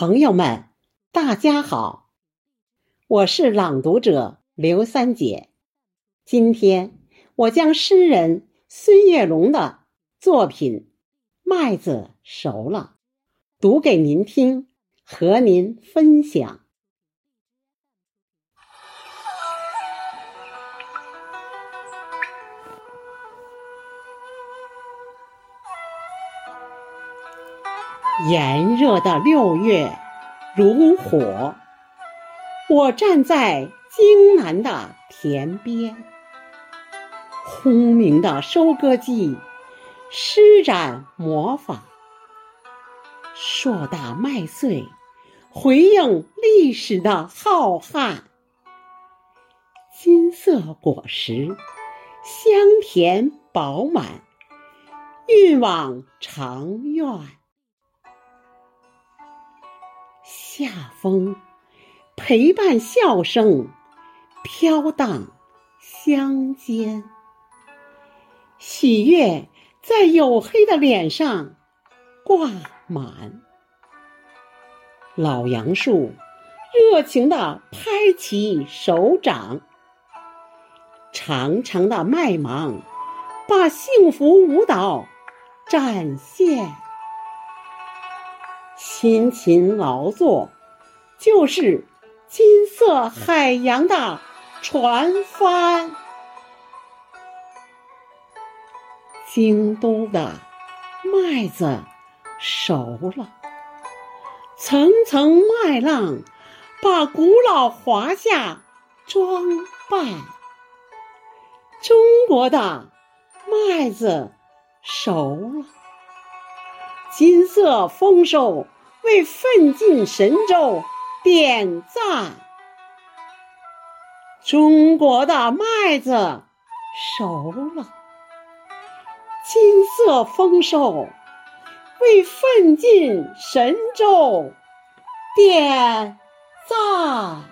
朋友们，大家好，我是朗读者刘三姐。今天我将诗人孙月龙的作品《麦子熟了》读给您听，和您分享。炎热的六月如火，我站在京南的田边，轰鸣的收割机施展魔法，硕大麦穗回应历史的浩瀚，金色果实香甜饱满，运往长院。夏风陪伴笑声飘荡乡间，喜悦在黝黑的脸上挂满。老杨树热情地拍起手掌，长长的麦芒把幸福舞蹈展现。辛勤劳作，就是金色海洋的船帆。京都的麦子熟了，层层麦浪把古老华夏装扮。中国的麦子熟了。金色丰收，为奋进神州点赞。中国的麦子熟了，金色丰收，为奋进神州点赞。